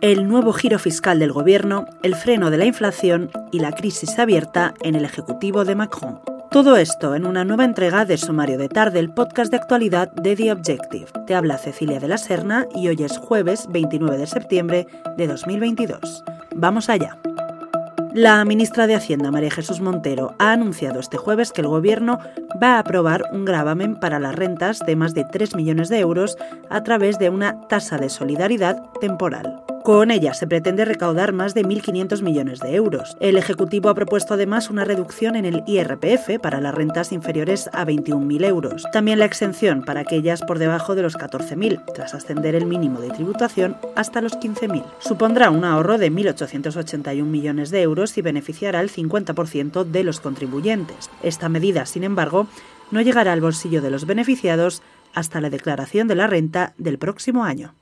el nuevo giro fiscal del gobierno, el freno de la inflación y la crisis abierta en el Ejecutivo de Macron. Todo esto en una nueva entrega de Sumario de Tarde, el podcast de actualidad de The Objective. Te habla Cecilia de la Serna y hoy es jueves 29 de septiembre de 2022. Vamos allá. La ministra de Hacienda, María Jesús Montero, ha anunciado este jueves que el Gobierno va a aprobar un gravamen para las rentas de más de 3 millones de euros a través de una tasa de solidaridad temporal. Con ella se pretende recaudar más de 1.500 millones de euros. El Ejecutivo ha propuesto además una reducción en el IRPF para las rentas inferiores a 21.000 euros. También la exención para aquellas por debajo de los 14.000, tras ascender el mínimo de tributación hasta los 15.000. Supondrá un ahorro de 1.881 millones de euros y beneficiará al 50% de los contribuyentes. Esta medida, sin embargo, no llegará al bolsillo de los beneficiados hasta la declaración de la renta del próximo año.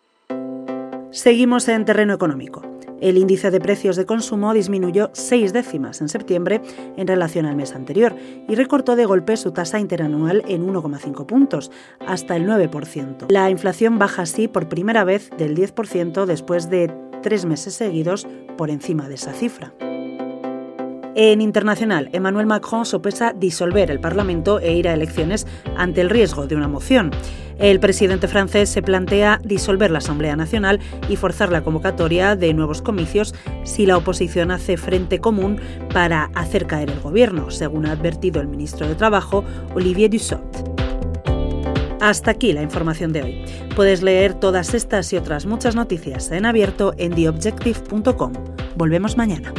Seguimos en terreno económico. El índice de precios de consumo disminuyó seis décimas en septiembre en relación al mes anterior y recortó de golpe su tasa interanual en 1,5 puntos, hasta el 9%. La inflación baja así por primera vez del 10% después de tres meses seguidos por encima de esa cifra. En internacional, Emmanuel Macron sopesa disolver el Parlamento e ir a elecciones ante el riesgo de una moción. El presidente francés se plantea disolver la Asamblea Nacional y forzar la convocatoria de nuevos comicios si la oposición hace frente común para hacer caer el gobierno, según ha advertido el ministro de Trabajo, Olivier Dussopt. Hasta aquí la información de hoy. Puedes leer todas estas y otras muchas noticias en abierto en theobjective.com. Volvemos mañana.